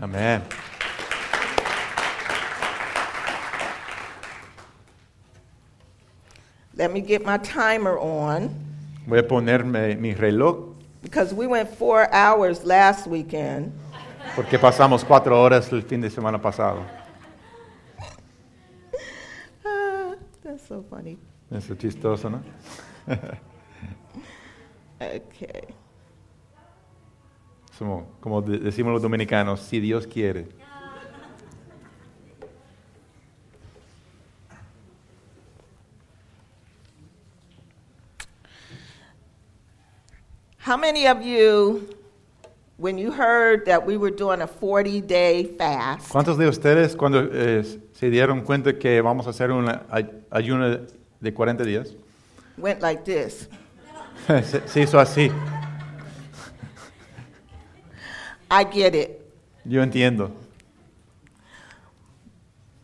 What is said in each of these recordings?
Amén. Let me get my timer on Voy a ponerme mi reloj because we went four hours last weekend. porque pasamos cuatro horas el fin de semana pasado. Ah, that's so funny. Eso es chistoso, ¿no? Okay. Como de- decimos los dominicanos, si Dios quiere. How many of you, when you heard that we were doing a 40 day fast, ¿Cuántos de ustedes cuando eh, se dieron cuenta que vamos a hacer un ay- ayuno de 40 días? went like this? se, se hizo así. I get it. Yo entiendo.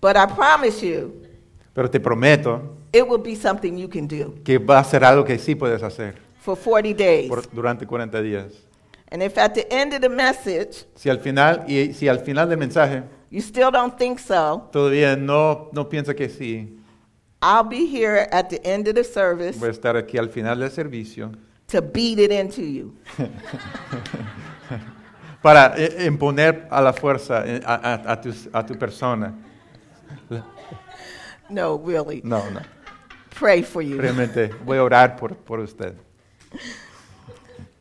But I promise you, Pero te prometo it will be something you can do que va a ser algo que sí puedes hacer for 40 days. por- durante 40 días. And if at the end of the message Si al final, y si al final del mensaje you still don't think so, todavía no, no piensa que sí, I'll be here at the end of the service voy a estar aquí al final del servicio to beat it into you. para eh, imponer a la fuerza eh, a, a- a tus- a tu persona. No, really. No, no. Pray for you. Realmente voy a orar por, por usted.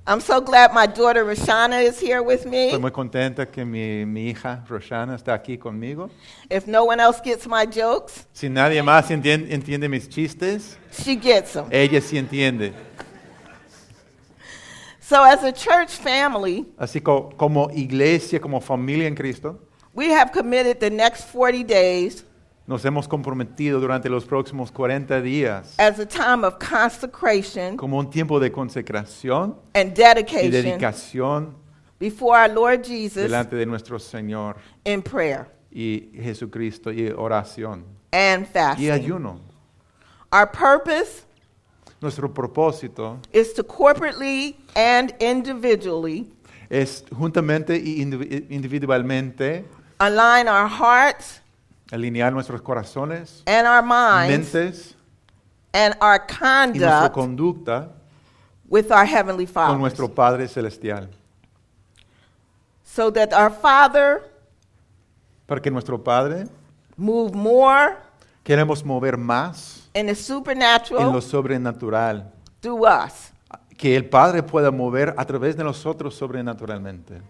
I'm so glad my daughter Rashana is here with me. Estoy muy contenta que mi, mi hija Roshana está aquí conmigo. If no one else gets my jokes, Si nadie más entien- entiende mis chistes, she gets them. ella sí entiende. So, as a church family, Así co- como iglesia, como familia en Cristo, we have committed the next 40 days nos hemos comprometido durante los próximos 40 días as a time of consecration como un tiempo de consecración and dedication y dedicación before our Lord Jesus delante de nuestro Señor in prayer y Jesucristo y oración and fasting. y ayuno. Our purpose Nuestro propósito is to corporately and individually es juntamente y indivi- individualmente align our hearts alinear nuestros corazones, and our minds mentes and our y nuestra conduct conducta with our Heavenly con Father. nuestro Padre Celestial. So that our Father Para que nuestro Padre move more queremos mover más in the en supernatural lo sobrenatural. through us, Que el Padre pueda mover a través de nosotros sobrenaturalmente.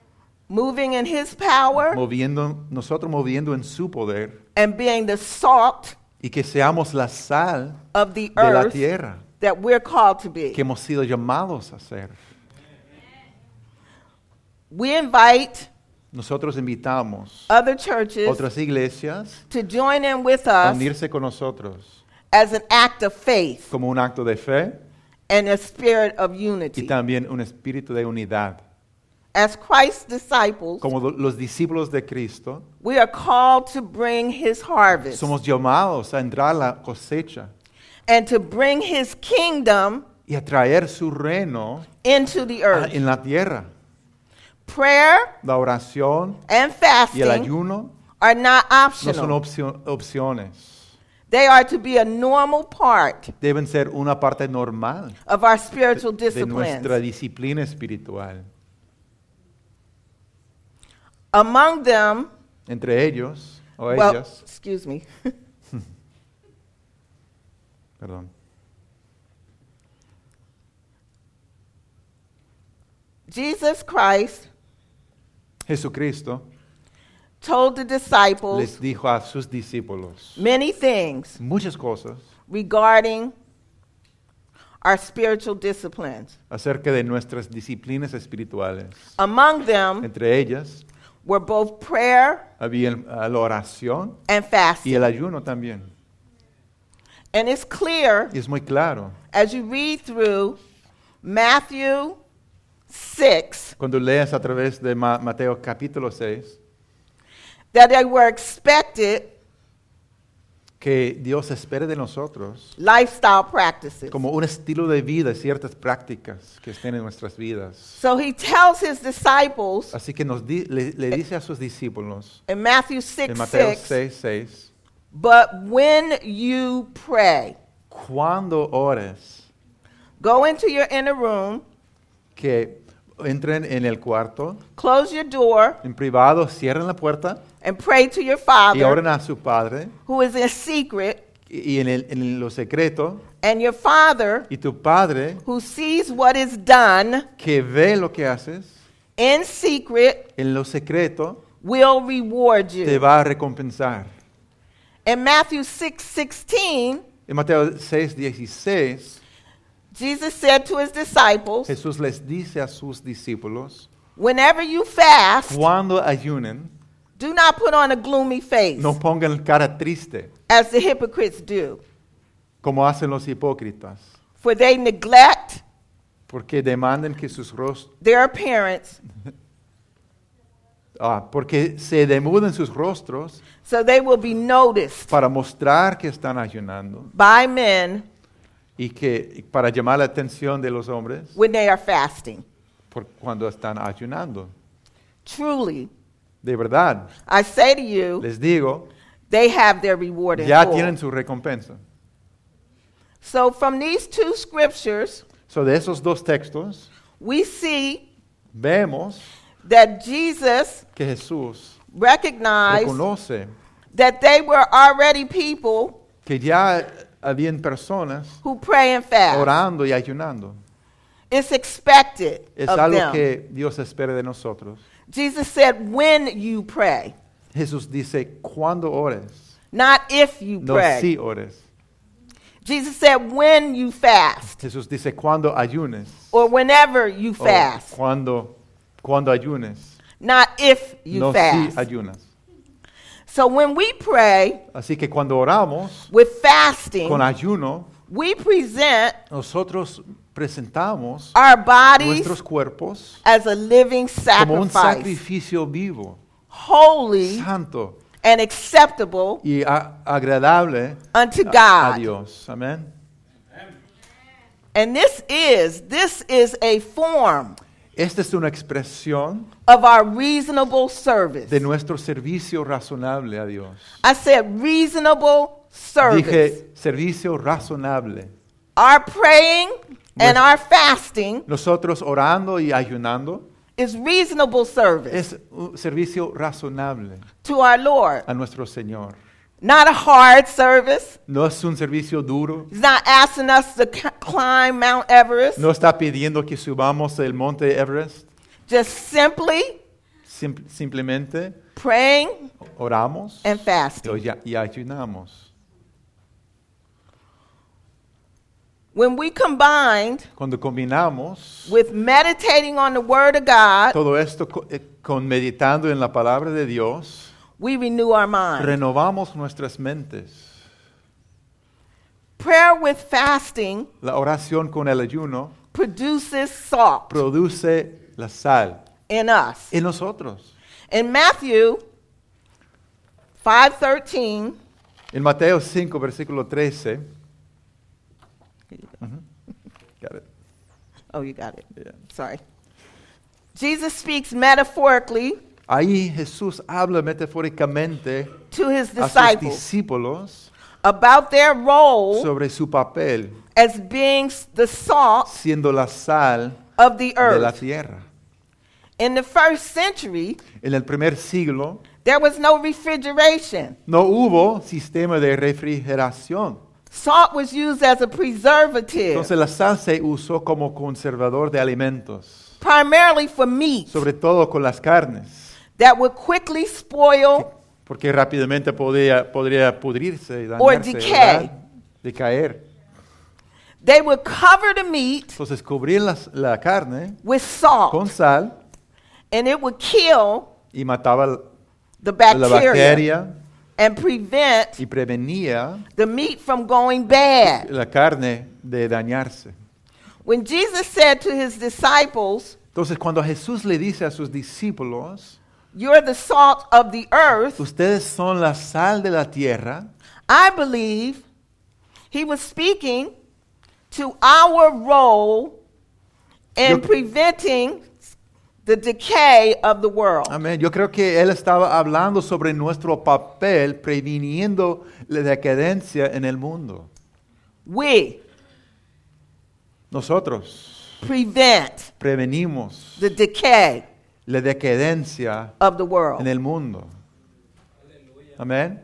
moving in His power Moviendo, nosotros moviendo en su poder and being the salt y que seamos la sal of the de la earth tierra that we're called to be. que hemos sido llamados a ser. We invite Nosotros invitamos other churches otras iglesias to join in with a us unirse con nosotros as an act of faith como un acto de fe and a spirit of y unity. también un espíritu de unidad. As Christ's disciples, Como lo- los discípulos de Cristo, we are called to bring His harvest somos llamados a entrar a la cosecha and to bring His kingdom y a traer su reino into the a- earth. en la tierra. Prayer La oración and y el fasting ayuno are not no son opcio- opciones. They are to be a normal part Deben ser una parte normal of our spiritual discipline. de nuestra disciplina espiritual. Among them, Entre ellos o well, ellas, excuse me, perdón. Jesus Christ Jesucristo told the disciples les dijo a sus discípulos many things muchas cosas regarding our spiritual disciplines. acerca de nuestras disciplinas espirituales. Among them Entre ellas were both prayer había el- la oración and y fasting. el ayuno también. And it's clear Y es muy claro. as you read through Matthew 6 Cuando leas a través de Ma- Mateo capítulo 6, that they were expected que Dios espera de nosotros lifestyle practices. como un estilo de vida, ciertas prácticas que estén en nuestras vidas. So he tells his disciples Así que nos di- le, le dice a sus discípulos in Matthew en Mateo 6, 6, 6, but when you pray, cuando ores, go into your inner room, que entren en el cuarto, close your door, en privado, cierren la puerta and pray to your y Father oren a su Padre who is in secret, y y en, el- en lo secreto, and your Father y tu Padre who sees what is done que ve lo que haces in secret en lo secreto, will reward te you. va a recompensar. In Matthew 6 16, En Mateo 6, 16, Jesus said to his disciples, Jesús les dice a sus discípulos, Whenever you fast, cuando ayunen, do not put on a gloomy face no pongan cara triste, as the hypocrites do, como hacen los hipócritas, for they neglect porque demandan que sus rostros, their appearance ah, porque se demuden sus rostros so they will be noticed para mostrar que están ayunando by men y que para llamar la atención de los hombres when they are fasting. por cuando están ayunando. Truly, De verdad, I say to you, les digo, they have their reward in ya full. tienen su recompensa. So from these two scriptures, So de esos dos textos we see vemos that Jesus que Jesús recognized reconoce that they were already people que ya habían personas who pray and fast. orando y ayunando. It's expected Es of algo them. que Dios espera de nosotros. Jesus said, when you pray, Jesús dice, cuando ores, not if you no pray. si ores. Jesus said, when you fast, Jesús dice, cuando ayunes. or whenever you o fast, cuando, cuando ayunes. not if you no fast. si ayunas. So when we pray Así que cuando oramos with fasting, con ayuno, we present nosotros presentamos our bodies nuestros cuerpos as a living como un sacrifice, sacrificio vivo, holy santo and acceptable y a- agradable unto a, a God. Dios. Amén. And this is this is a form Esta es una expresión of our reasonable service. de nuestro servicio razonable a Dios. I said reasonable service. Dije servicio razonable. Our praying and our fasting Nosotros orando y ayunando is reasonable service es un servicio razonable to our Lord. a nuestro Señor. Not a hard service. No es un servicio duro. He's not asking us to climb Mount Everest. No está pidiendo que subamos el monte Everest. Just simply Sim- simplemente praying oramos and fasting. y ayunamos. When we combined Cuando combinamos with meditating on the Word of God, todo esto eh, con meditando en la palabra de Dios, we renew our mind. renovamos nuestras mentes. Prayer with fasting La oración con el ayuno produces salt produce la sal in us. en nosotros. In Matthew 5:13, En Mateo 5, versículo 13. Ujú. Got it. oh, you got it. Yeah. Sorry. Jesus speaks metaphorically Ahí Jesús habla metafóricamente to his a sus disciples discípulos about their role sobre su papel as being the salt siendo la sal of the de la earth. tierra. In the first century, En el primer siglo there was no refrigeration. no hubo sistema de refrigeración. Salt was used as a preservative, Entonces la sal se usó como conservador de alimentos, primarily for meat sobre todo con las carnes, that would quickly spoil porque rápidamente podría, podría pudrirse y Or dañarse, decay. ¿verdad? decaer. They would cover the meat Entonces cubrir las- la carne with salt, con sal and it would kill y mataba the la bacteria bacteria and prevent y prevenía the meat from going bad. la carne de dañarse. When Jesus said to his disciples, Entonces cuando Jesús le dice a sus discípulos, You're the salt of the earth, ustedes son la sal de la tierra, I believe he was speaking to our role in Yo- preventing the decay of the world. Amén. Yo creo que él estaba hablando sobre nuestro papel previniendo la decadencia en el mundo. We Nosotros prevent prevenimos the decay la decadencia of the world. en el mundo. Amén.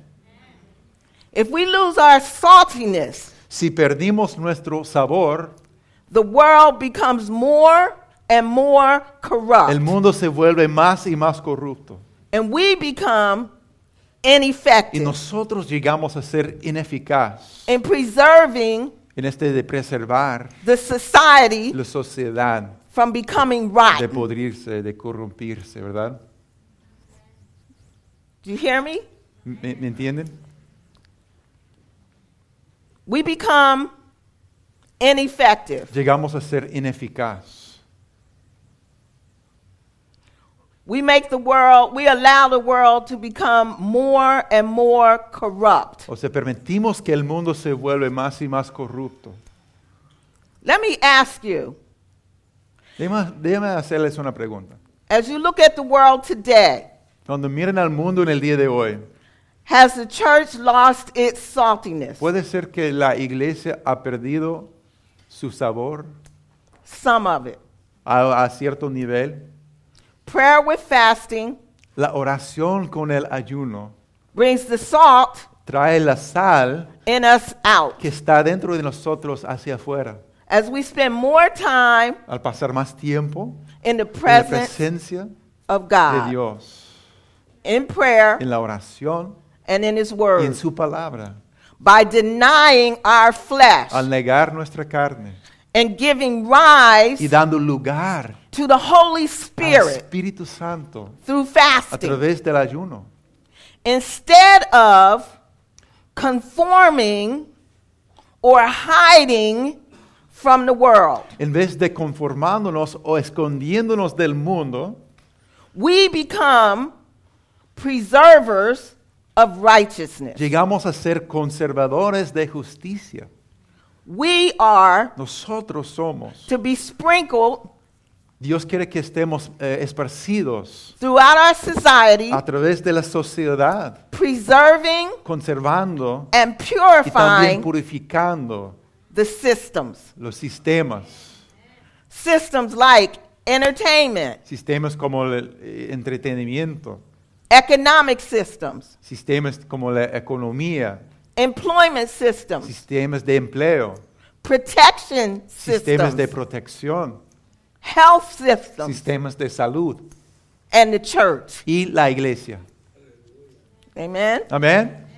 If we lose our saltiness, Si perdimos nuestro sabor, the world becomes more and more corrupt. el mundo se vuelve más y más corrupto. and we become Y ineffective nosotros llegamos a ser ineficaz in preserving en este de preservar the society la sociedad, from becoming de podrirse, de corrompirse, ¿verdad? Do you hear me? ¿Me, me entienden? We become ineffective. Llegamos a ser ineficaz. We make the world, we allow the world to become more and more corrupt. O sea, permitimos que el mundo se vuelve más y más corrupto. Let me ask you, Déjame, déjame hacerles una pregunta. as you look at the world today, Cuando miren al mundo en el día de hoy, has the church lost its saltiness? ¿puede ser que la iglesia ha perdido su sabor Some of it. a, a cierto nivel? Prayer with fasting La oración con el ayuno brings the salt trae la sal in us out. que está dentro de nosotros hacia afuera. As we spend more time Al pasar más tiempo in the en la presence presencia of de God, Dios, in prayer en la oración and in His y en Word, su palabra, by denying our flesh al negar nuestra carne and giving y rise dando lugar to the Holy al Spirit Espíritu Santo through a fasting, través del ayuno. instead of conforming or hiding from the world. En vez de conformándonos o escondiéndonos del mundo, We become preservers of righteousness. llegamos a ser conservadores de justicia. We are Nosotros somos. to be sprinkled Dios quiere que estemos eh, esparcidos throughout our society, a través de la sociedad, preserving conservando and y también purifying purificando the systems. los sistemas. Systems like entertainment, Sistemas como el eh, entretenimiento, economic systems, sistemas como la economía, employment systems, sistemas de empleo, protection systems. sistemas de protección, health systems, sistemas de salud and the church. y la iglesia. Amen. Amén.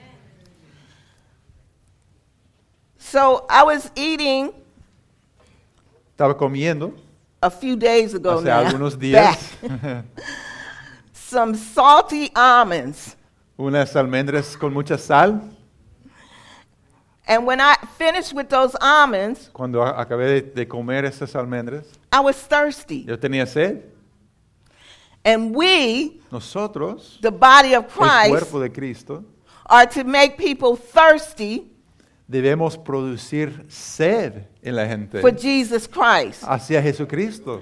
So I was eating Estaba comiendo a few days ago hace now algunos días back, some salty almonds. unas almendras con mucha sal. And when I finished with those almonds, Cuando a- acabé de, de comer esas almendras, I was thirsty. yo tenía sed. And we, Nosotros, the body of el Christ, cuerpo de Cristo, are to make people thirsty debemos producir sed en la gente for Jesus Christ. hacia Jesucristo.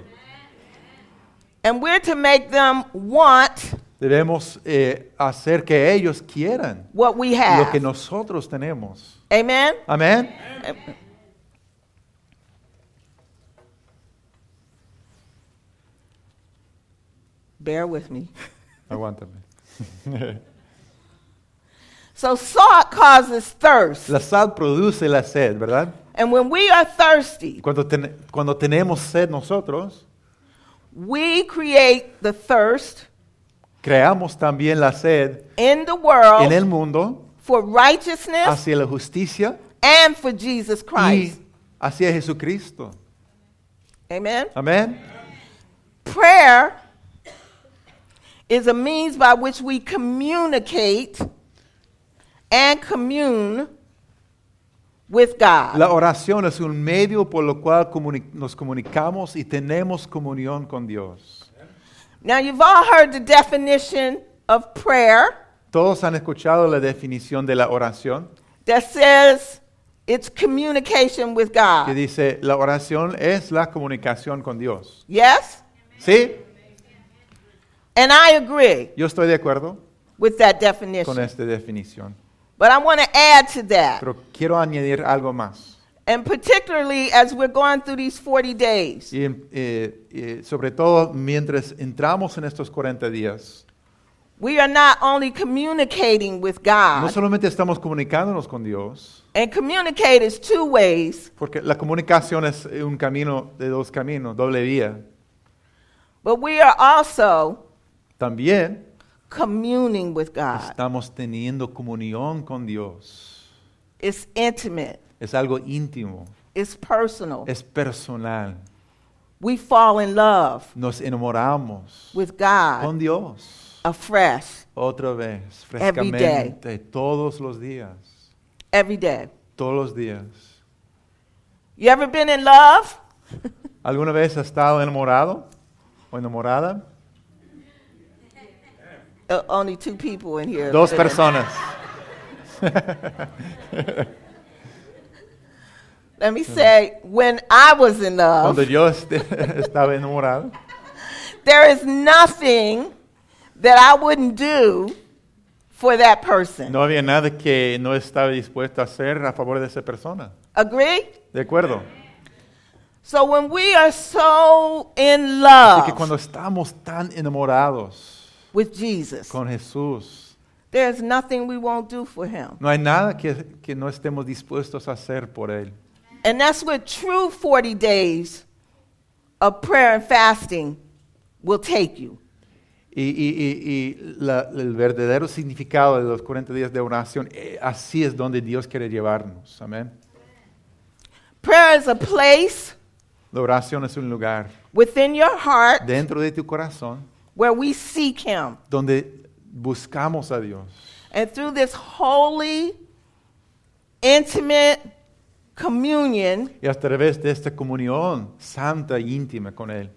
And we're to make them want Debemos eh, hacer que ellos quieran what we lo que have. nosotros tenemos. Amen? Amén. Bear with me. Aguántame. So salt causes thirst. La sal produce la sed, ¿verdad? And when we are thirsty, Cuando, ten- cuando tenemos sed nosotros, we create the thirst creamos también la sed in the en world el mundo for righteousness hacia la justicia and for Jesus y Christ. hacia Jesucristo. Amen? Amén. Prayer is a means by which we communicate and commune with God. La oración es un medio por lo cual comuni- nos comunicamos y tenemos comunión con Dios. Now, you've all heard the definition of prayer. Todos han escuchado la definición de la oración. that says it's communication with God. que dice, la oración es la comunicación con Dios. Yes? ¿Sí? And I agree Yo estoy de acuerdo with that definition. con esta definición. But I want to add to that. Pero quiero añadir algo más. And particularly as we're going through these 40 days, Y eh, eh, sobre todo mientras entramos en estos 40 días, we are not only communicating with no God, solamente estamos comunicándonos con Dios, and communicate is two ways, porque la comunicación es un camino de dos caminos, doble vía. but we are also También communing with God. estamos teniendo comunión con Dios. It's intimate, Es algo íntimo, it's personal. es personal. We fall in love Nos enamoramos with God con Dios afresh otra vez, Every day. frescamente, todos los días, every day. todos los días. You ever been in love? ¿Alguna vez has estado enamorado o enamorada? Uh, only two people in here. Dos personas. Let me say, when I was in love, Cuando yo estaba enamorado, there is nothing that I wouldn't do for that person. no había nada que no estaba dispuesto a hacer a favor de esa persona. Agree? ¿De acuerdo? So when we are so in Así que love cuando estamos tan enamorados with Jesus, con Jesús, there's nothing we won't do for him. no hay nada que, que no estemos dispuestos a hacer por Él. And that's what true 40 days of prayer and fasting will take you. Y, y- y- y la- el verdadero significado de los 40 días de oración, eh, así es donde Dios quiere llevarnos. Amén. Prayer is a place La oración es un lugar within your heart dentro de tu corazón where we seek him. donde buscamos a Dios. And through this holy, intimate communion Y a través de esta comunión santa e íntima con Él,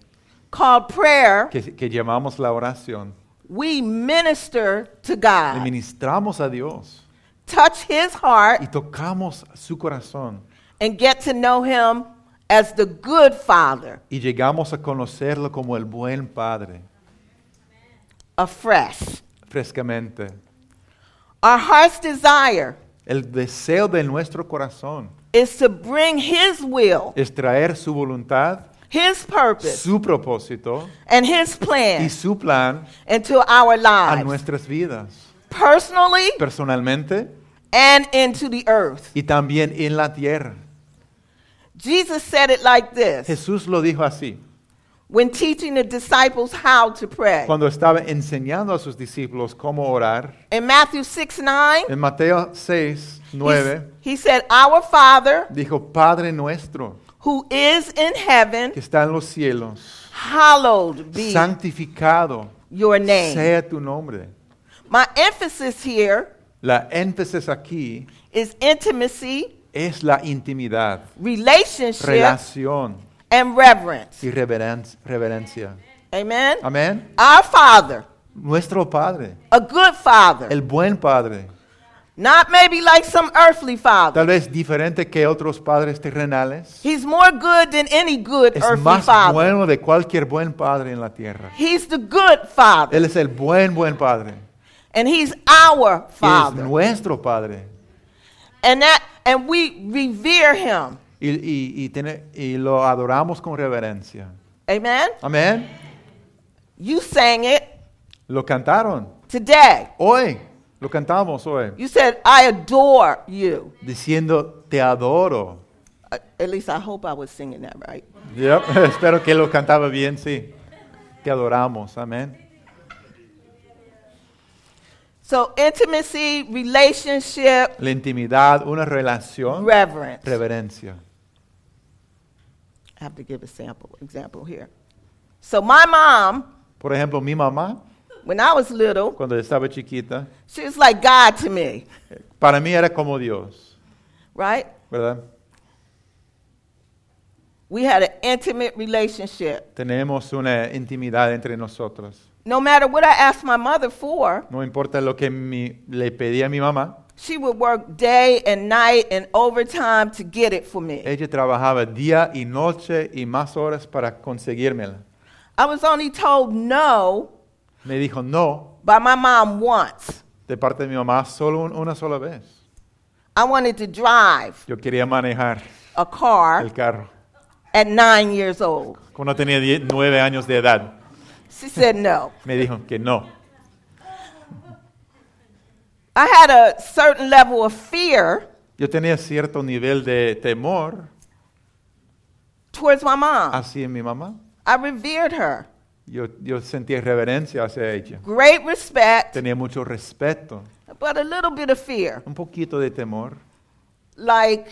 called prayer, que, que llamamos la oración, we minister to God. le ministramos a Dios touch his heart. y tocamos su corazón and get to know him as the good father y llegamos a conocerlo como el buen Padre, afresh. frescamente. Our heart's desire El deseo de nuestro corazón is to bring his will, es traer su voluntad, his purpose, su propósito and his y plan su plan into our a lives, nuestras vidas, personally personalmente and into the earth. y también en la tierra. Jesus said it like this Jesús lo dijo así. When teaching the disciples how to pray. cuando estaba enseñando a sus discípulos cómo orar, In Matthew 6 9, en Mateo 6, he, 9, he said, Our Father dijo, Padre nuestro who is in heaven, que está en los cielos, hallowed be santificado your name. sea tu nombre. My emphasis here La énfasis aquí is intimacy, es la intimidad, relationship, relación and reverence. y reveren- reverencia. Amen. Amén. Our Father, Nuestro Padre, a good Father, el buen Padre, not maybe like some earthly Father. tal vez diferente que otros padres terrenales, He's more good than any good es earthly más Father. bueno de cualquier buen padre en la tierra. He's the good Father, Él es el buen, buen Padre. and He's our Y es Father. nuestro Padre. And that and we revere him. Y, y- y y lo adoramos con reverencia. Amen. Amén. You sang it Lo cantaron. today. Hoy. Lo cantamos hoy. You said, I adore you. Diciendo, te adoro. Uh, At least I hope I was singing that right. Yep, Espero que lo cantaba bien, sí. Te adoramos. Amén. So intimacy, relationship, La intimidad, una relación, reverence. reverencia. I have to give a sample example here. So my mom, Por ejemplo, mi mamá, when I was little, cuando estaba chiquita, she was like God to me, para mí era como Dios, right? ¿verdad? We had an intimate relationship. Tenemos una intimidad entre nosotros. No matter what I asked my mother for, No importa lo que mi- le pedí a mi mamá, She would work day and night and overtime to get it for me. Ella trabajaba día y noche y más horas para conseguírmela. I was only told no Me dijo no by my mom once. de parte de mi mamá solo un- una sola vez. I wanted to drive Yo quería manejar a car el carro at nine years old. cuando tenía nueve años de edad. She said no. Me dijo que no. I had a certain level of fear Yo tenía cierto nivel de temor towards my mom. hacia mi mamá. I revered her. Yo, yo sentía reverencia hacia ella. Great respect, Tenía mucho respeto, but a little bit of fear. un poquito de temor. Like,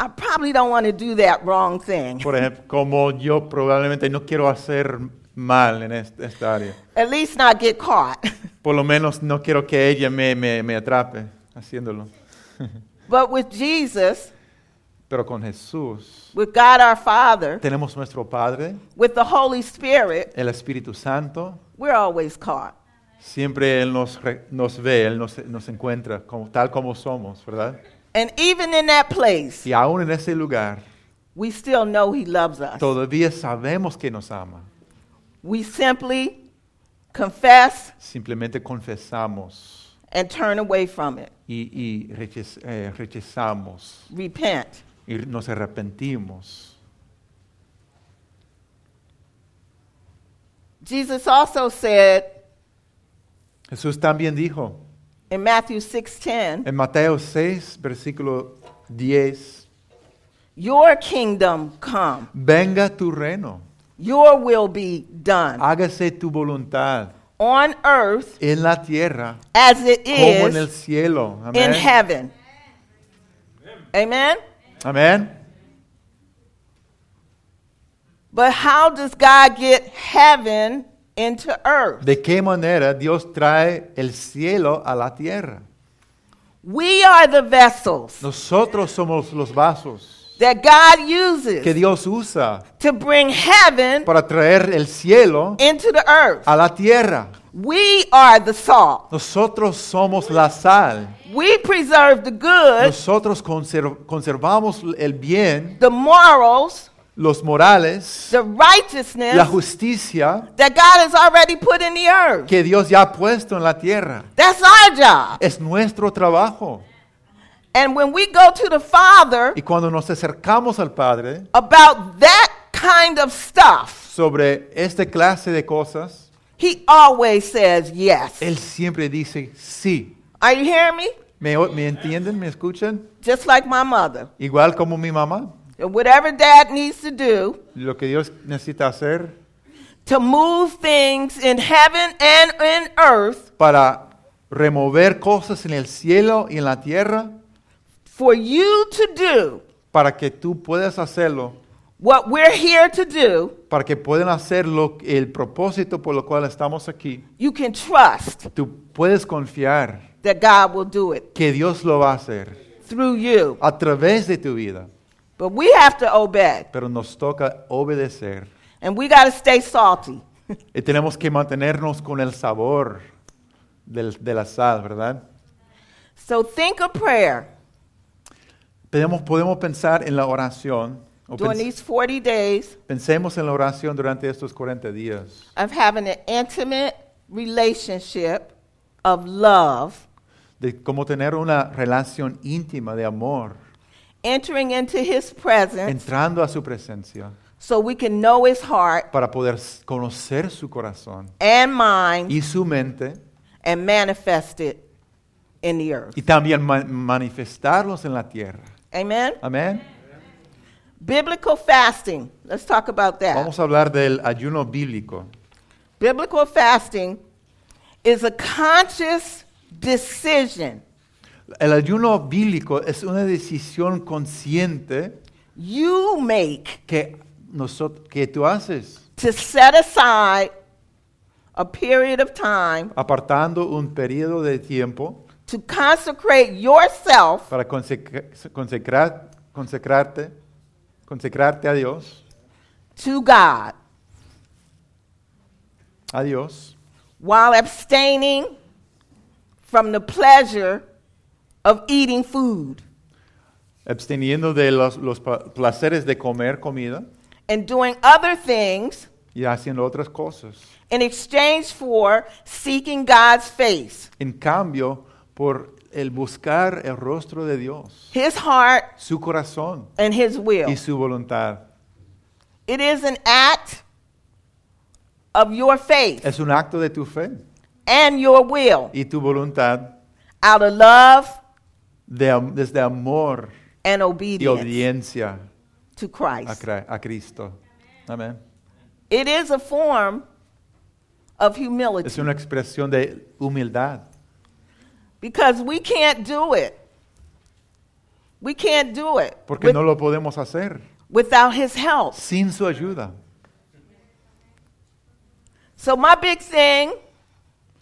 I probably don't want to do that wrong thing. Por ejemplo, como yo probablemente no quiero hacer mal en est- esta área. At least not get caught. Por lo menos no quiero que ella me, me, me atrape haciéndolo. But with Jesus, Pero con Jesús with God our Father, tenemos nuestro Padre, with the Holy Spirit, el Espíritu Santo. we're always caught. Siempre Él nos, nos ve, Él nos, nos encuentra como, tal como somos, ¿verdad? And even in that place, Y aún en ese lugar, we still know He loves us. todavía sabemos que nos ama. We simply confess Simplemente confesamos and turn away from it. y, y rechaz- eh, rechazamos Repent. y nos arrepentimos. Jesus also said Jesús también dijo in Matthew 6:10, en Mateo 6, versículo 10, "Your kingdom come. venga tu reino, Your will be done hágase tu voluntad on earth en la tierra as it como en el is cielo. in Amén. heaven." Amen. Amén. But how does God get heaven into earth? ¿De qué manera Dios trae el cielo a la tierra? We are the vessels Nosotros somos los vasos that God que uses Dios usa to bring heaven para traer el cielo into the earth. a la tierra. We are the salt. Nosotros somos la sal. We preserve the good, Nosotros conser- conservamos el bien, the morals, los morales, the righteousness la justicia that God has already put in the earth. que Dios ya ha puesto en la tierra. That's our job. Es nuestro trabajo. And when we go to the Father Y cuando nos acercamos al Padre about that kind of stuff, sobre esta clase de cosas, He always says yes. Él siempre dice sí. Are you hearing me? ¿Me, o- me entienden? ¿Me escuchan? Just like my mother. Igual como mi mamá. Whatever dad needs to do Lo que Dios necesita hacer to move things in heaven and in earth para remover cosas en el cielo y en la tierra, for you to do para que tú puedas hacerlo, what we're here to do, para que puedan hacer lo- el propósito por lo cual estamos aquí. you can trust Tú puedes confiar that God will do it que Dios lo va a hacer through you. a través de tu vida, But we have to obey. pero nos toca obedecer. And we got to stay salty. Y tenemos que mantenernos con el sabor del- de la sal, ¿verdad? So think of prayer Podemos, podemos pensar en la oración, o during pens- these 40 days pensemos en la oración durante estos 40 días, of having an intimate relationship of love, de cómo tener una relación íntima de amor, entering into His presence entrando a su presencia. so we can know His heart para poder s- conocer su corazón. and mind y su mente. and manifest it in the earth. y también ma- manifestarlos en la tierra. Amen? Amén. Biblical fasting. Let's talk about that. Vamos a hablar del ayuno bíblico. Biblical fasting is a conscious decision El ayuno bíblico es una decisión consciente you make que, nosot- que tú haces, to set aside a period of time apartando un periodo de tiempo to consecrate yourself para consecra- consecrar, consecrarte, consecrarte a Dios, to God. A Dios, while abstaining from the pleasure of eating food. Absteniendo de los, los placeres de comer comida. And doing other things y haciendo otras cosas. in exchange for seeking God's face, En cambio, por el buscar el rostro de Dios, His heart, su corazón and His will. y su voluntad. It is an act of your faith Es un acto de tu fe and your will y tu voluntad out of love de am- desde amor and y obedience obediencia to a, Christ. Cra- a Cristo. Amén. It is a form of humility Es una expresión de humildad. Because we can't do it. We can't do it Porque with- no lo podemos hacer without His help. sin su ayuda. So, my big thing,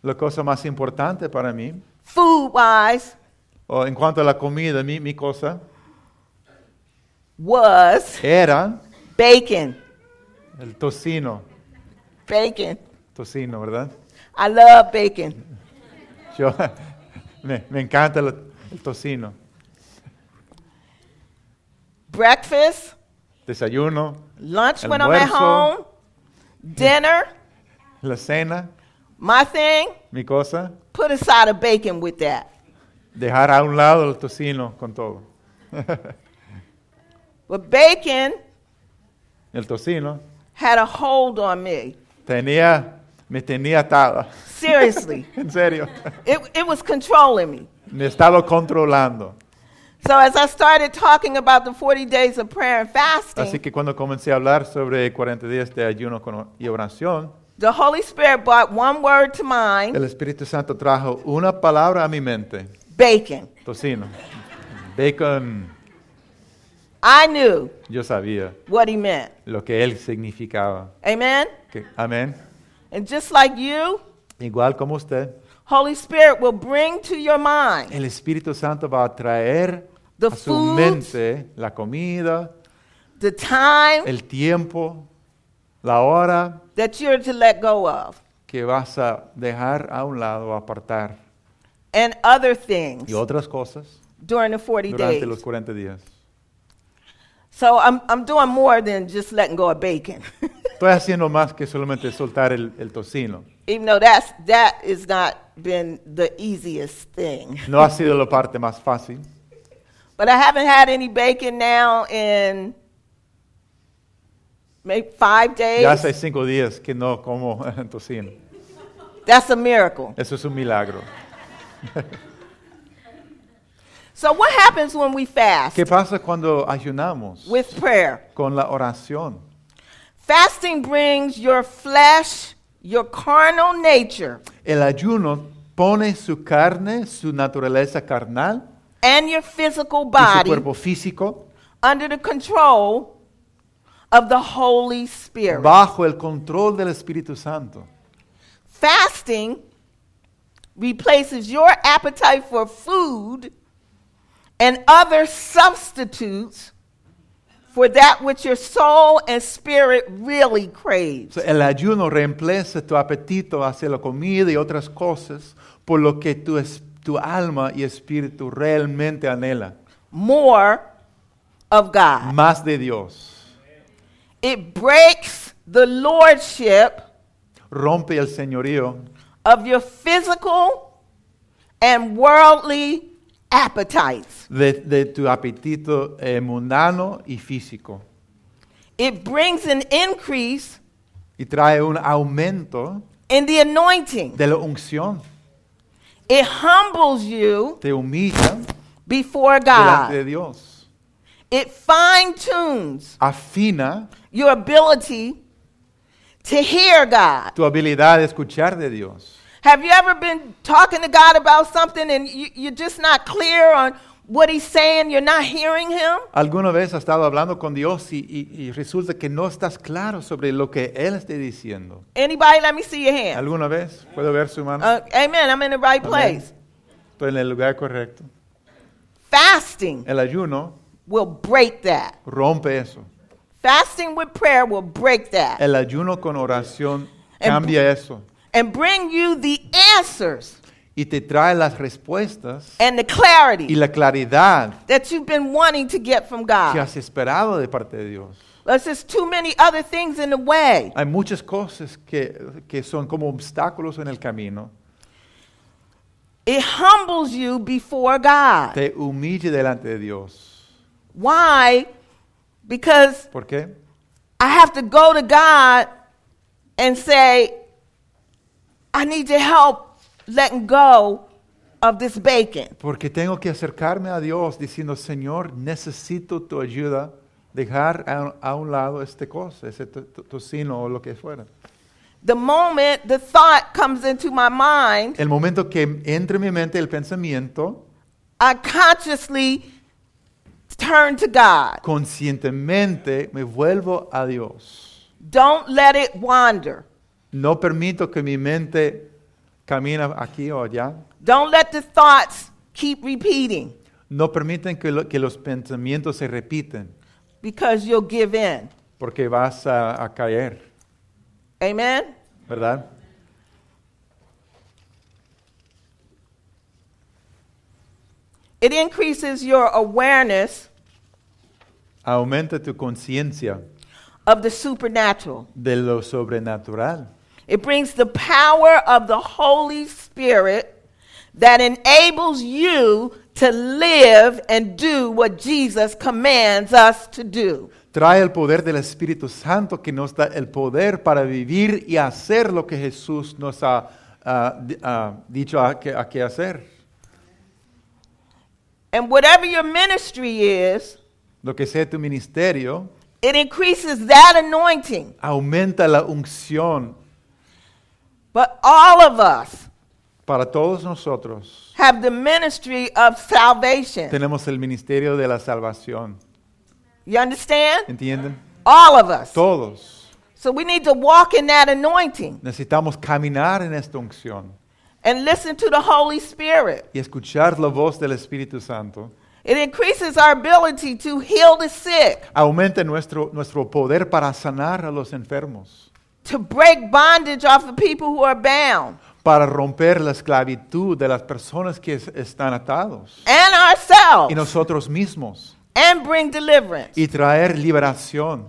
La cosa más importante para mí, food wise, o en cuanto a la comida, mi, mi cosa, was era bacon. el tocino. Bacon. Tocino, ¿verdad? I love bacon. Yo, me, me encanta el, el tocino. Breakfast, Desayuno, lunch when I'm at home, dinner, la cena, my thing, mi cosa, put a side of bacon with that. dejar a un lado el tocino con todo. But bacon El tocino had a hold on me. tenía, me tenía atada. Seriously. En serio. it, it was controlling me. Me estaba controlando. So as I started talking about the 40 days of prayer and Así fasting, que cuando comencé a hablar sobre 40 días de ayuno y oración, the Holy Spirit brought one word to mind, el Espíritu Santo trajo una palabra a mi mente. bacon. Tocino. Bacon. I knew Yo sabía what he meant. lo que él significaba. Amen? Que- Amén. And just like you, Igual como usted, Holy Spirit will bring to your mind el Espíritu Santo va a traer The a su foods. mente la comida, the time el tiempo, la hora that you're to let go of que vas a dejar a un lado, apartar and other things y otras cosas during the 40 durante days. los 40 días. So I'm, I'm doing more than just letting go of bacon. Estoy haciendo más que solamente soltar el, el tocino. Even though that's, that has not been the easiest thing. No ha sido la parte más fácil. But I haven't had any bacon now in maybe five days. Ya hace cinco días que no como tocino. That's a miracle. Eso es un milagro. So what happens when we fast ¿Qué pasa cuando ayunamos with prayer? con la oración? Fasting brings your flesh, your carnal nature, El ayuno pone su carne, su naturaleza carnal and your physical body. y su cuerpo físico under the control of the Holy Spirit. bajo el control del Espíritu Santo. Fasting replaces your appetite for food and other substitutes for that which your soul and spirit really craves. So, el ayuno reemplaza tu apetito hacia la comida y otras cosas por lo que tu, es- tu alma y espíritu realmente anhela. More of God. Más de Dios. It breaks the lordship Rompe el señorío of your physical and worldly appetites. de, de tu apetito eh, mundano y físico. It brings an increase Y trae un aumento in the anointing. de la unción. It humbles you Te humilla before delante de God. Dios. It fine tunes Afina your ability to hear God. tu habilidad de escuchar de Dios. Have you ever been talking to God about something and you, you're just not clear on what He's saying? You're not hearing Him? ¿Alguna vez has estado hablando con Dios y, y- y resulta que no estás claro sobre lo que Él esté diciendo? Anybody? Let me see your hand. ¿Alguna vez? ¿Puedo ver su mano? Uh, amen. I'm in the right Amén. place. Estoy en el lugar correcto. Fasting El ayuno will break that. rompe eso. Fasting with prayer will break that El ayuno con oración cambia eso. And bring you the answers y te trae las respuestas and the y clarity la claridad that you've been wanting to get from God. que has esperado de parte de Dios. There's just too many other things in the way. Hay muchas cosas que, que son como obstáculos en el camino. It humbles you before God. Te humille delante de Dios. Why? Because ¿Por qué? I have to go to God and say, I need your help letting go of this bacon. Porque tengo que acercarme a Dios diciendo, Señor, necesito tu ayuda, dejar a, a un lado esta cosa, ese to- to- tocino o lo que fuera. The moment the thought comes into my mind, El momento que entre en mi mente el pensamiento, I consciously turn to God. conscientemente me vuelvo a Dios. Don't let it wander. No permito que mi mente camine aquí o allá. Don't let the thoughts keep repeating No permiten que, lo- que los pensamientos se repiten, because you'll give in. porque vas a, a caer, Amen? ¿verdad? It increases your awareness Aumenta tu conciencia of the supernatural. de lo sobrenatural. It brings the power of the Holy Spirit that enables you to live and do what Jesus commands us to do. Trae el poder del Espíritu Santo que nos da el poder para vivir y hacer lo que Jesús nos ha di- ah, dicho a que, a que hacer. And whatever your ministry is, Lo que sea tu ministerio, it increases that anointing. aumenta la unción But all of us para todos nosotros. have the ministry of salvation. Tenemos el ministerio de la salvación. You understand? ¿Entienden? All of us. Todos. So we need to walk in that anointing Necesitamos caminar en esta unción and listen to the Holy Spirit. y escuchar la voz del Espíritu Santo. It increases our ability to heal the sick, Aumenta nuestro, nuestro poder para sanar a los enfermos, to break bondage off of people who are bound, para romper la esclavitud de las personas que es- están atados and ourselves. y nosotros mismos and bring deliverance. y traer liberación.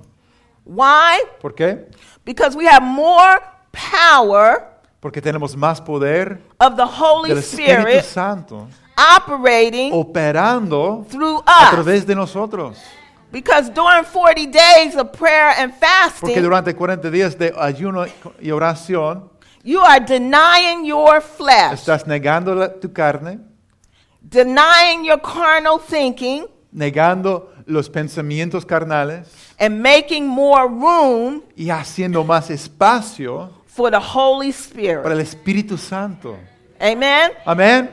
Why? ¿Por qué? Because we have more power Porque tenemos más poder of the Holy del Espíritu Spirit Santo operating operando through a us. través de nosotros. Because during 40 days of prayer and Porque fasting, durante 40 días de ayuno y oración you are denying your flesh, estás negando la- tu carne, denying your carnal thinking, negando los pensamientos carnales and making more room y haciendo más espacio for the Holy Spirit. para el Espíritu Santo. Amen? Amén.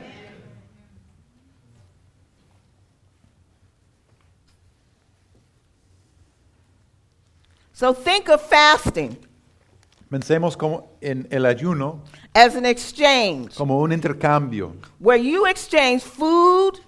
So think of fasting Pensemos como en el ayuno as an exchange como un intercambio, where you exchange food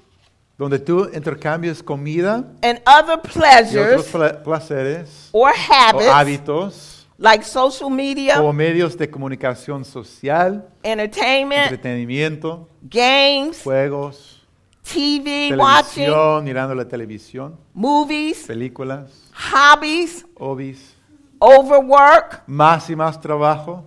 donde tú intercambias comida and other y otros pleasures pla- placeres or habits o hábitos like social media, como medios de comunicación social, entertainment, entretenimiento, games, juegos, TV watching, mirando la televisión, movies, películas, hobbies, hobbies, overwork, más y más trabajo,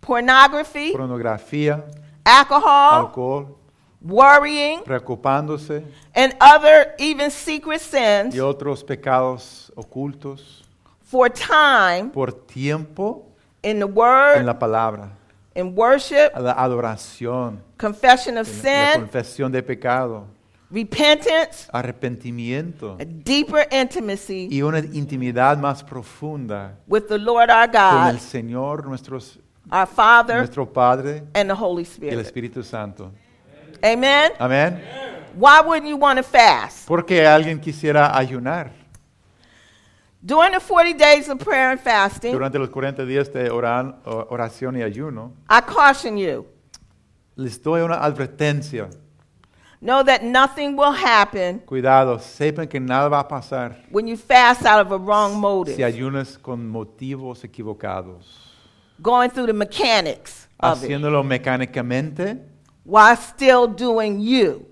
pornography, pornografía, alcohol, alcohol, worrying, preocupándose. and other even secret sins y otros pecados ocultos. for time por tiempo in the en word, la palabra, in worship, la adoración, confession of la sin, confesión de pecado, repentance, arrepentimiento a deeper intimacy y una intimidad más profunda with the Lord our con el God, Señor, nuestros, our Father, nuestro Padre and the Holy y el Spirit. Espíritu Santo. Amen? Amén. Why wouldn't you want to fast? Porque alguien quisiera ayunar During the 40 days of prayer and fasting, durante los 40 días de oran- o- oración y ayuno. I caution you Les doy una advertencia. Know that nothing will happen Cuidado, sepan que nada va a pasar when you fast out of a wrong motive. si ayunas con motivos equivocados. going through the mechanics of it. Haciéndolo mecánicamente while still doing you.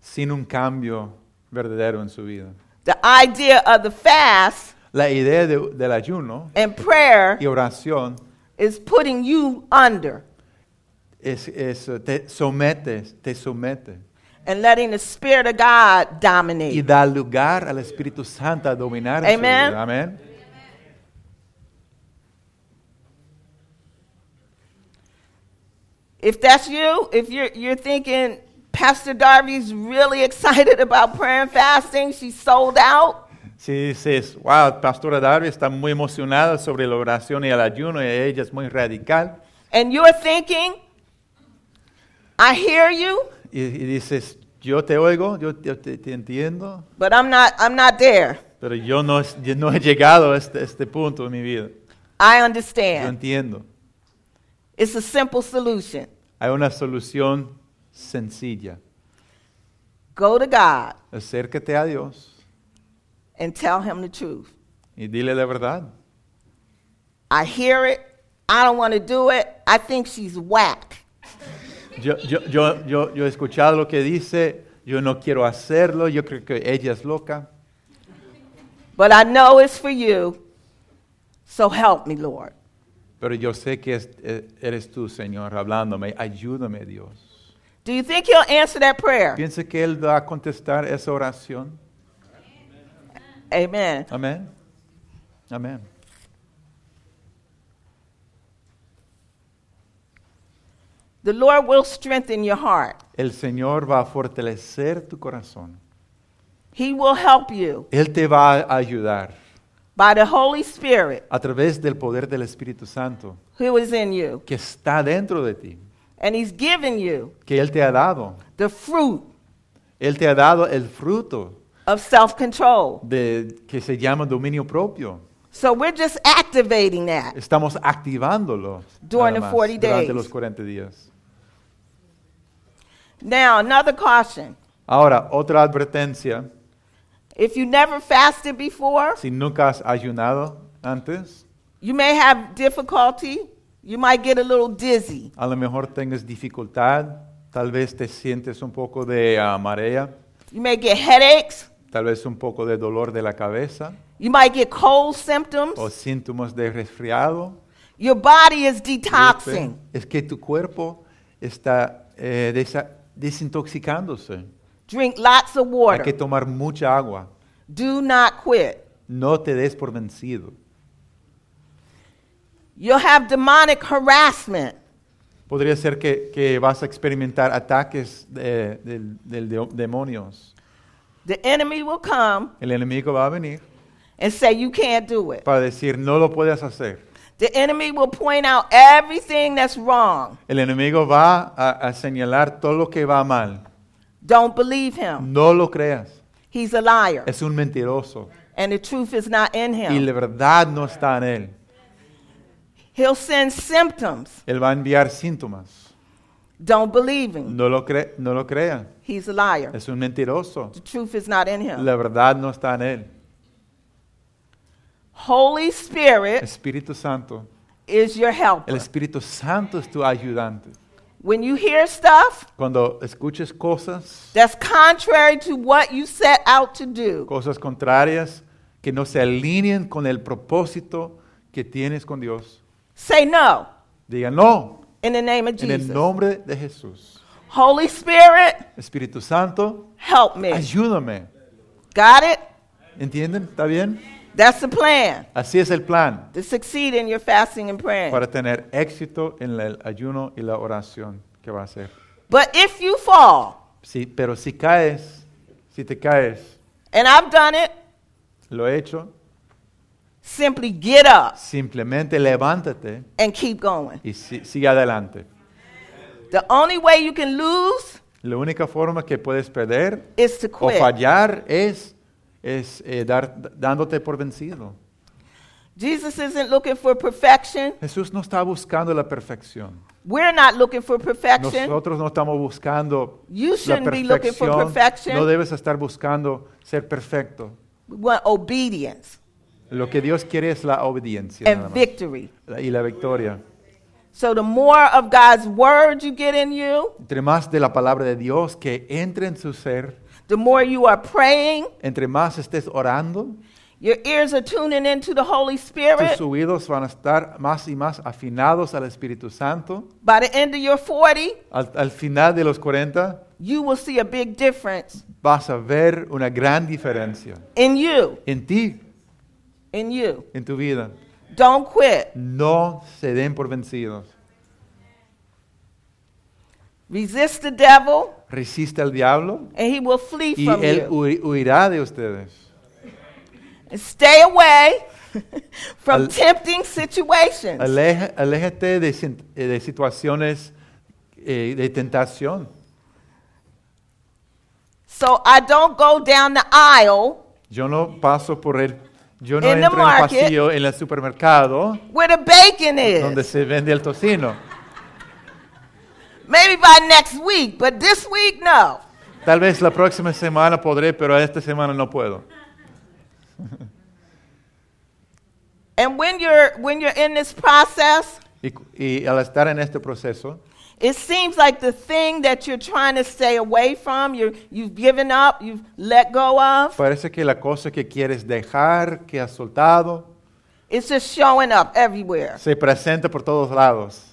sin un cambio verdadero en su vida. The idea of the fast La idea de- del ayuno and prayer y oración is putting you under es, es, te somete, te somete and letting the Spirit of God dominate. y dominate. da lugar al Espíritu Santo a dominar Amen. Amén. If that's you, if you're, you're thinking Pastor Darby's really excited about prayer and fasting, she's sold out, Si dices, wow, Pastora Darby está muy emocionada sobre la oración y el ayuno y ella es muy radical. and you're thinking, I hear you, Y, y dices, yo te oigo, yo, yo te, te entiendo, but I'm not, I'm not there. pero yo no, es- yo no he llegado a este, este punto en mi vida. I Yo understand. entiendo. It's a simple solution. Hay una solución sencilla. Go to God Acércate a Dios and tell him the truth. y dile la verdad. I hear it. I don't want to do it. I think she's whack. Yo, yo, yo, yo, yo he escuchado lo que dice, yo no quiero hacerlo, yo creo que ella es loca, But I know it's for you. So help me, Lord. pero yo sé que es- eh, eres tú, Señor, hablándome. Ayúdame, Dios. Do you think he'll answer that prayer? Piensa que Él va a contestar esa oración. Amen. Amén. Amén. The Lord will strengthen your heart. El Señor va a fortalecer tu corazón. He will help you Él te va a ayudar by the Holy Spirit a través del poder del Espíritu Santo who is in you. que está dentro de ti, And he's given you que Él te ha dado. the fruit Él te ha dado el fruto of self control. de, que se llama dominio propio. So we're just activating that. Estamos activándolo During the 40 más, durante los 40 días. Now, another caution. Ahora, otra advertencia. If you never fasted before, Si nunca has ayunado antes, you may have difficulty. You might get a little dizzy. a lo mejor tengas dificultad, tal vez te sientes un poco de ah, marea, You may get headaches. tal vez un poco de dolor de la cabeza You might get cold symptoms. o síntomas de resfriado. Your body is detoxing. Es que tu cuerpo está eh, desa- desintoxicándose. Drink lots of Hay que water. tomar mucha agua. Do not quit. No te des por vencido. You'll have demonic harassment. Podría ser que, que vas a experimentar ataques de, del- del de- demonios. The enemy will come El enemigo va a venir and say you can't do it. para decir no lo puedes hacer. The enemy will point out everything that's wrong. El enemigo va a, a señalar todo lo que va mal. Don't believe him. No lo creas. He's a liar. Es un mentiroso. And the truth is not in him. Y la verdad no está en él. He'll send symptoms. Él va a enviar síntomas. Don't believe him. No lo, cre- no lo crean. He's a liar. Es un mentiroso. The truth is not in him. La verdad no está en él. Holy Spirit Espíritu Santo. is your helper. El. Espíritu Santo es tu ayudante. When you hear stuff Cuando escuches cosas, that's contrary to what you set out to do, cosas contrarias que no se alineen con el propósito que tienes con Dios, say no diga no in the name of en el Jesus. nombre de Jesús. Holy Spirit, Espíritu Santo, help me. ayúdame. Got it? ¿Entienden? ¿Está bien? That's the plan Así es el plan to succeed in your fasting and praying. para tener éxito en el ayuno y la oración que va a hacer. But if you fall, Sí, pero si caes, si te caes, and I've done it, lo he hecho, simply get up simplemente levántate and keep going. y si- sigue adelante. The only way you can lose La única forma que puedes perder is to o quit. fallar es, es eh, dar, dándote por vencido. Jesus isn't looking for perfection. Jesús no está buscando la perfección. We're not looking for perfection. Nosotros no estamos buscando You la shouldn't be looking for perfección. perfection. No debes estar buscando ser perfecto. We want obedience Lo que Dios quiere es la obediencia and victory. Y la victoria. So the more of God's word you get in you, Entre más de la palabra de Dios que entre en su ser, the more you are praying, entre más estés orando, your ears are tuning into the Holy Spirit. tus oídos van a estar más y más afinados al Espíritu Santo. By the end of your 40, Al, al final de los 40 you will see a big difference vas a ver una gran diferencia in you, en ti, in you. en tu vida. Don't quit. No se den por vencidos. Resist the devil, Resiste al diablo and he will flee y from él you. hui- huirá de ustedes. Stay away from Al- tempting situations. Aleja- aléjate de, sin- eh, de situaciones eh, de tentación. So I don't go down the aisle Yo no paso por el, yo no In the entro en el market. pasillo en el supermercado where the bacon donde is. se vende el tocino. Maybe by next week, but this week, no. Tal vez la próxima semana podré, pero esta semana no puedo. And when you're when you're in this process, Y, y al estar en este proceso, it seems like the thing that you're trying to stay away from, you're, you've given up, you've let go of, parece que la cosa que quieres dejar, que has soltado, it's just showing up everywhere. se presenta por todos lados.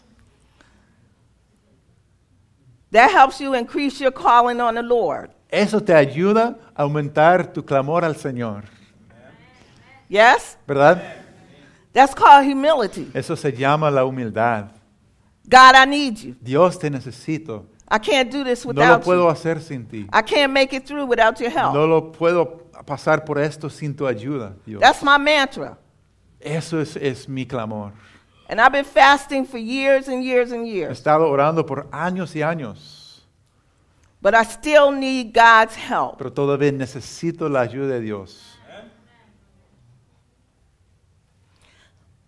That helps you increase your calling on the Lord. Eso te ayuda a aumentar tu clamor al Señor, Yes? ¿verdad? That's called humility. Eso se llama la humildad. God, I need you. Dios te necesito. I can't do this without No lo puedo you. hacer sin ti. I can't make it through without your help. No lo puedo pasar por esto sin tu ayuda, Dios. That's my mantra. Eso es, es mi clamor. And I've been fasting for years and years and years. He years. estado orando por años y años, But I still need God's help. pero todavía necesito la ayuda de Dios.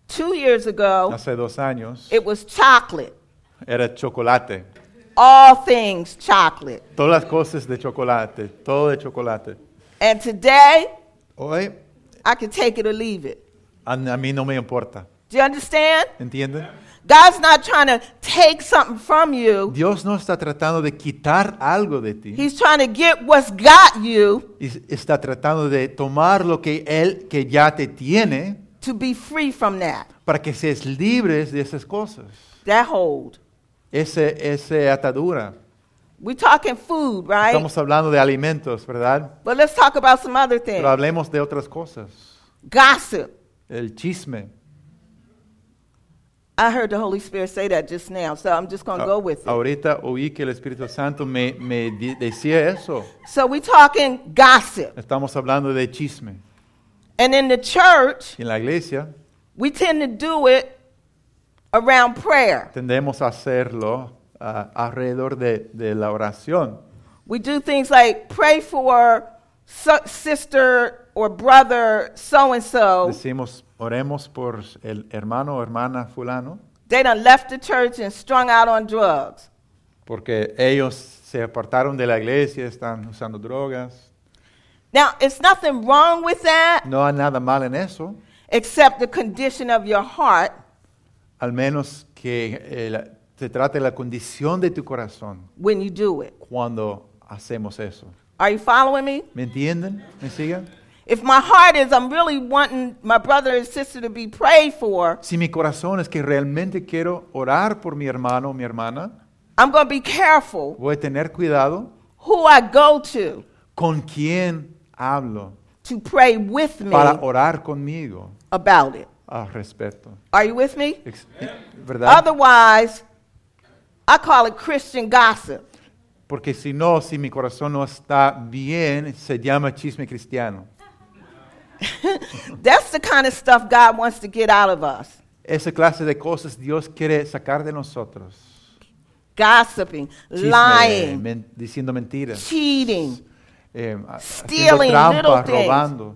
Two years ago, Hace dos años it was chocolate. era chocolate. All things chocolate. Todas las cosas de chocolate, todo de chocolate. And today, Hoy I can take it or leave it. a, a mí no me importa. Do you understand? ¿Entienden? God's not trying to take something from you. Dios no está tratando de quitar algo de ti. He's trying to get what's got you y está tratando de tomar lo que Él que ya te tiene to be free from that. para que seas libres de esas cosas. That hold. Ese, esa atadura. We're talking food, right? Estamos hablando de alimentos, ¿verdad? But let's talk about some other things. Pero hablemos de otras cosas. Gossip. El chisme. I heard the Holy Spirit say that just now, so I'm just going to go with it. Ahorita oí que el Espíritu Santo me, me di- decía eso. So we're talking gossip. Estamos hablando de chisme. And in the church, Y en la iglesia we tend to do it around prayer. tendemos a hacerlo ah, alrededor de, de la oración. We do things like pray for so- sister or brother so and so. Decimos, oremos por el hermano o hermana fulano. They done left the church and strung out on drugs. porque ellos se apartaron de la iglesia, están usando drogas. Now, it's nothing wrong with that No hay nada mal en eso, except the condition of your heart al menos que eh, la- se trate la condición de tu corazón when you do it. cuando hacemos eso. Are you following me? ¿Me entienden? ¿Me siguen? If my heart is, I'm really wanting my brother and sister to be prayed for, Si mi corazón es que realmente quiero orar por mi hermano o mi hermana, I'm going to be careful voy a tener cuidado who I go to con quién hablo to pray with me para orar conmigo about it. Ah, al respecto. Are you with me? Ex- eh, ¿Verdad? Otherwise, I call it Christian gossip. Porque si no, si mi corazón no está bien, se llama chisme cristiano. That's the kind of stuff God wants to get out of us. Esa clase de cosas Dios quiere sacar de nosotros. Gossiping, Chisme, lying, men- diciendo mentiras, cheating, eh, Stealing little trampa, things. robando,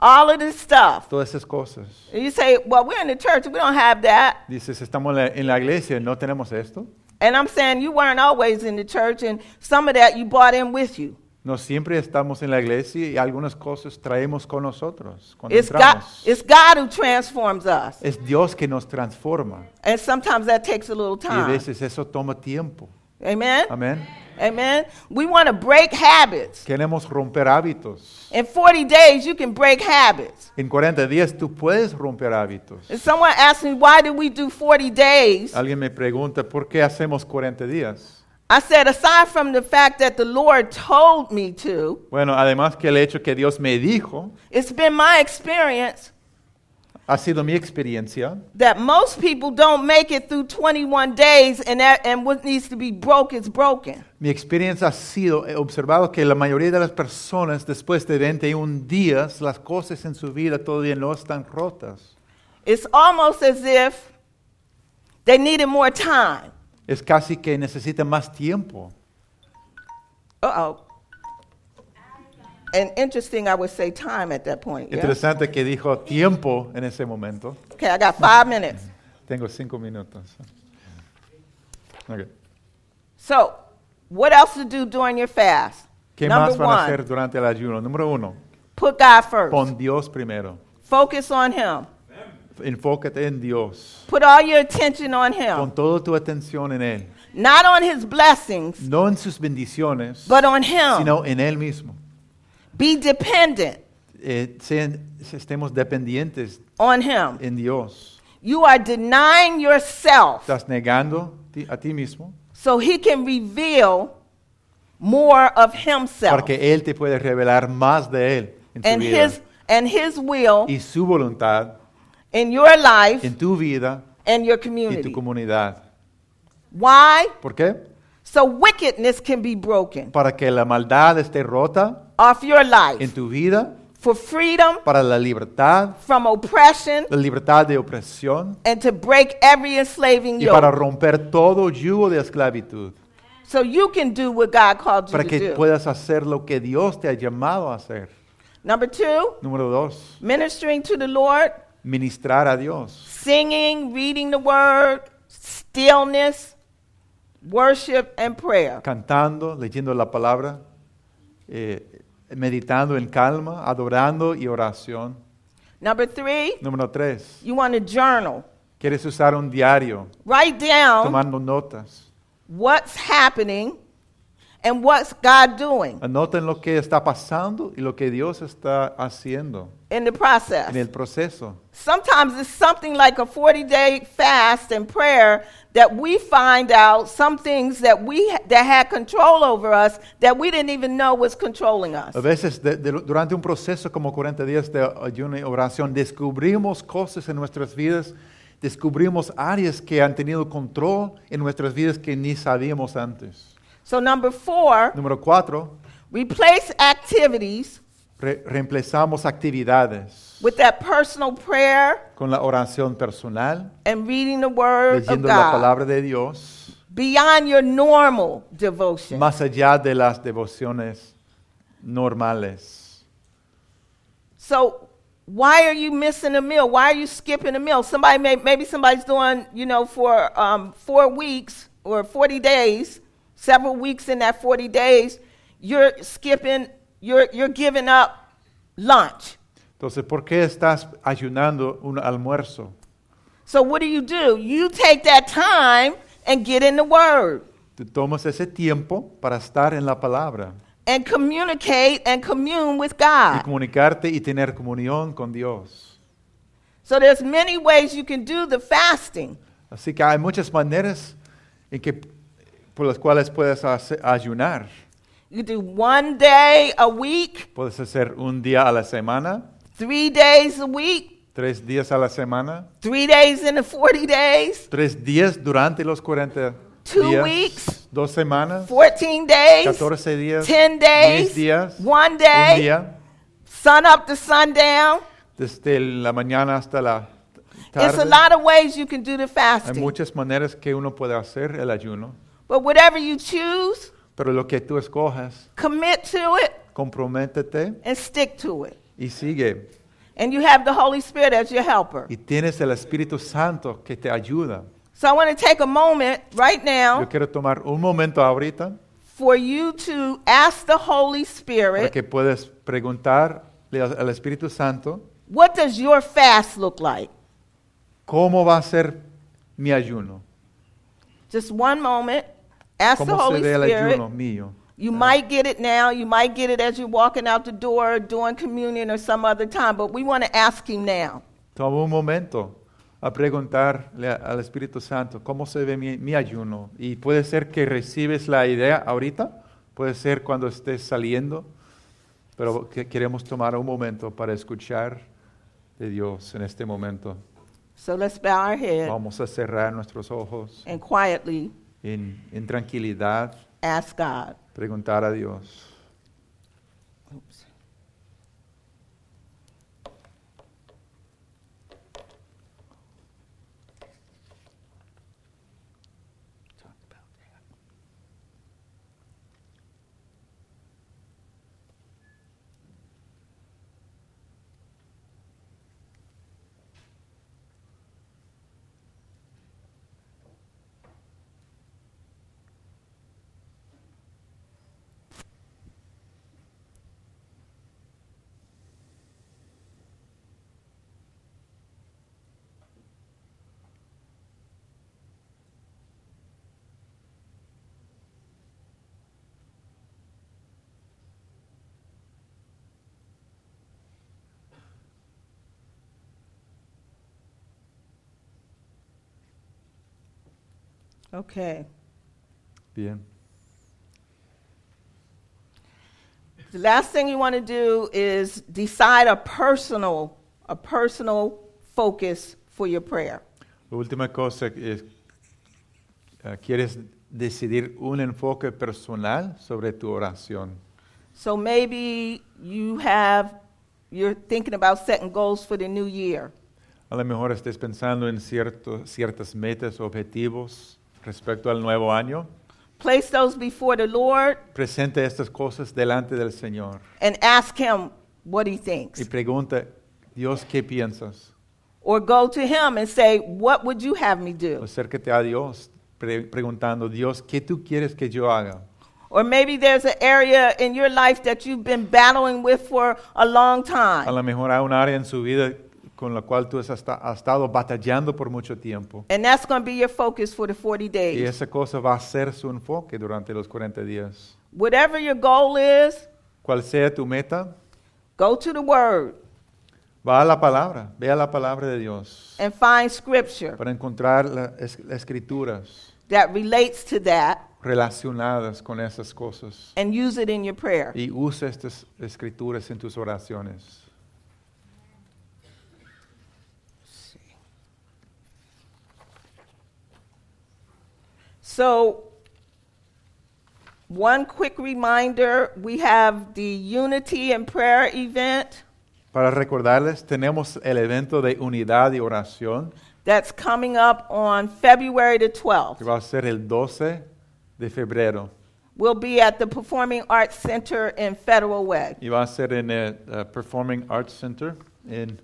all of this stuff. todas esas cosas. And you say, well, we're in the church, we don't have that. Dices, estamos en la iglesia, ¿no tenemos esto? And I'm saying you weren't always in the church, and some of that you brought in with you. No siempre estamos en la iglesia y algunas cosas traemos con nosotros cuando It's God, entramos. it's God who transforms us. Es Dios que nos transforma And sometimes that takes a little y a time. veces eso toma tiempo. Amen? Amén. Amen. We want to break habits. Queremos romper hábitos. In 40 days, you can break habits. En 40 días tú puedes romper hábitos. If someone asks me, why did we do 40 days? Alguien me pregunta, ¿por qué hacemos 40 días? I said, aside from the fact that the Lord told me to, Bueno, además que el hecho que Dios me dijo, it's been my experience ha sido mi experiencia, that most people don't make it through 21 days and, that, and what needs to be broke is broken. mi experiencia ha sido, he observado que la mayoría de las personas después de 21 días, las cosas en su vida todavía no están rotas. It's almost as if they needed more time. Es casi que necesitan más tiempo. Uh oh. And interesting, I would say time at that point. yeah? Interesante que dijo tiempo en ese momento. Okay, I got five minutes. Tengo cinco minutos. Ok. So, what else to do during your fast? ¿Qué Number más van a one, hacer durante el ayuno? Número uno, put God first. pon Dios primero. Focus on Him. Enfócate en Dios. Put all your attention on Pon Him. toda tu atención en Él. Not on His blessings, No en sus bendiciones, but on Him. sino en Él mismo. Be dependent Eh, sean- estemos dependientes on Him. en Dios. You are denying yourself Estás negando ti- a ti mismo so He can reveal more of Himself para que Él te pueda revelar más de Él en tu and vida. His and His will Y su voluntad in your life en tu vida and your community, y tu community. comunidad. Why? ¿Por qué? So wickedness can be broken Para que la maldad esté rota off your en life tu vida, for freedom para la libertad, from oppression la libertad de opresión and to break every enslaving y para yoke. romper todo yugo de esclavitud. So you can do what God called you to do. Para to que do. puedas hacer lo que Dios te ha llamado a hacer. Number two, Número dos, ministering to the Lord, ministrar a Dios. singing, reading the word, stillness, worship, and prayer. Cantando, leyendo la palabra, eh, meditando en calma, adorando y oración. Number three, Número tres, you want to journal. quieres usar un diario, Write down tomando notas. what's happening and what's God doing Anoten lo que está pasando y lo que Dios está haciendo in the process. en el proceso. Sometimes it's something like a 40 day fast and prayer that we find out some things that we that had control over us that we didn't even know was controlling us. A veces de- de- durante un proceso como 40 días de ayuno y oración descubrimos cosas en nuestras vidas, descubrimos áreas que han tenido control en nuestras vidas que ni sabíamos antes. So number 4, Número cuatro, replace activities re- reemplazamos actividades with that personal prayer con la oración personal, and reading the word of leyendo la God palabra de Dios, beyond your normal devotion. más allá de las devociones normales. So why are you missing a meal? Why are you skipping a meal? Somebody may, maybe somebody's doing, you know, for um, four weeks or 40 days, several weeks in that 40 days, you're skipping, you're, you're giving up lunch. Entonces, ¿por qué estás ayunando un almuerzo? So what do you do? You take that time and get in the word Tú tomas ese tiempo para estar en la palabra and communicate and commune with God. y comunicarte y tener comunión con Dios. So there's many ways you can do the fasting. Así que hay muchas maneras en que, por las cuales puedes ayunar. You do one day a week, Puedes hacer un día a la semana, three days a week, tres días a la semana, three days in the 40 days, tres días durante los 40 Two días, weeks. dos semanas, 14 days, 14 días, 10 10 days, días, one un day, día, sun up to sundown. desde la mañana hasta la There's a tarde. lot of ways you can do the Hay fasting. muchas maneras que uno puede hacer el ayuno, But whatever you choose, pero lo que tú escojas, commit to it comprométete and stick to it. y sigue. And you have the Holy Spirit as your helper. Y tienes el Espíritu Santo que te ayuda. So I want to take a moment right now, Yo quiero tomar un momento ahorita, for you to ask the Holy para Spirit, que puedas preguntarle al al Espíritu Santo, what does your fast look like? ¿cómo va a ser mi ayuno? Just one moment. Ask the ¿Cómo se Holy Spirit. You ah. might get it now. You might get it as you're walking out the door, doing communion, or some other time. But we want to ask Him now. Toma un momento a preguntarle al Espíritu Santo cómo se ve mi, mi ayuno. Y puede ser que recibes la idea ahorita, puede ser cuando estés saliendo, pero que queremos tomar un momento para escuchar de Dios en este momento. So let's bow our head Vamos a cerrar nuestros ojos and quietly en, en tranquilidad, ask God. preguntar a Dios. Okay. Bien. The last thing you want to do is decide a personal, a personal focus for your prayer. La última cosa es, eh, quieres decidir un enfoque personal sobre tu oración. So maybe you have, you're thinking about setting goals for the new year. A lo mejor estés pensando en cierto, ciertas metas, objetivos respecto al nuevo año. Place those before the Lord Presente estas cosas delante del Señor and ask Him what He thinks. y pregunta, Dios, ¿qué piensas? Or go to Him and say, What would you have me do? Acércate a Dios pre- preguntando, Dios, ¿qué tú quieres que yo haga? Or maybe there's an area in your life that you've been battling with for a long A time. lo mejor hay un área en su vida con la cual tú has, esta- has estado batallando por mucho tiempo. And that's going to be your focus for the 40 Y days. esa cosa va a ser su enfoque durante los 40 días. Whatever your goal is, Cual sea tu meta, go to the Word va a la palabra, ve a la palabra de Dios and find scripture para encontrar las escrituras that relates to that relacionadas con esas cosas. and use it in your prayer. Y usa estas escrituras en tus oraciones. So, one quick reminder we have the Unity and Prayer event Para recordarles, tenemos el evento de unidad y oración that's coming up on February the que 12th. va a ser el 12 de febrero We'll be at the Performing Arts Center in Federal Way. y va a ser en el uh, Performing Arts Center en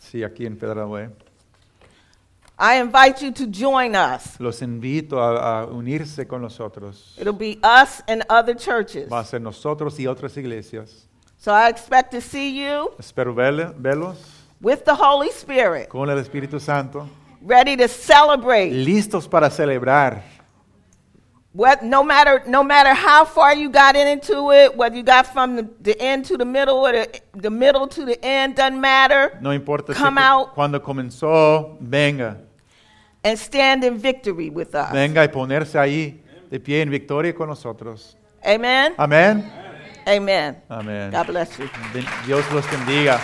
sí, aquí en Federal Way. I invite you to join us. Los invito a, a unirse con nosotros. It'll be us and other churches. Va a ser nosotros y otras iglesias. So I expect to see you Espero verle- verlos with the Holy Spirit, con el Espíritu Santo, ready to celebrate. listos para celebrar. What, no matter no matter how far you got into it, whether you got from the, the end to the middle or the, the middle to the end, doesn't matter. No importa Come cu- out. cuando comenzó, venga. And stand in victory with us. Venga y ponerse ahí de pie en victoria con nosotros. Amen. Amén. Amen. Amén. God bless you. Dios los bendiga.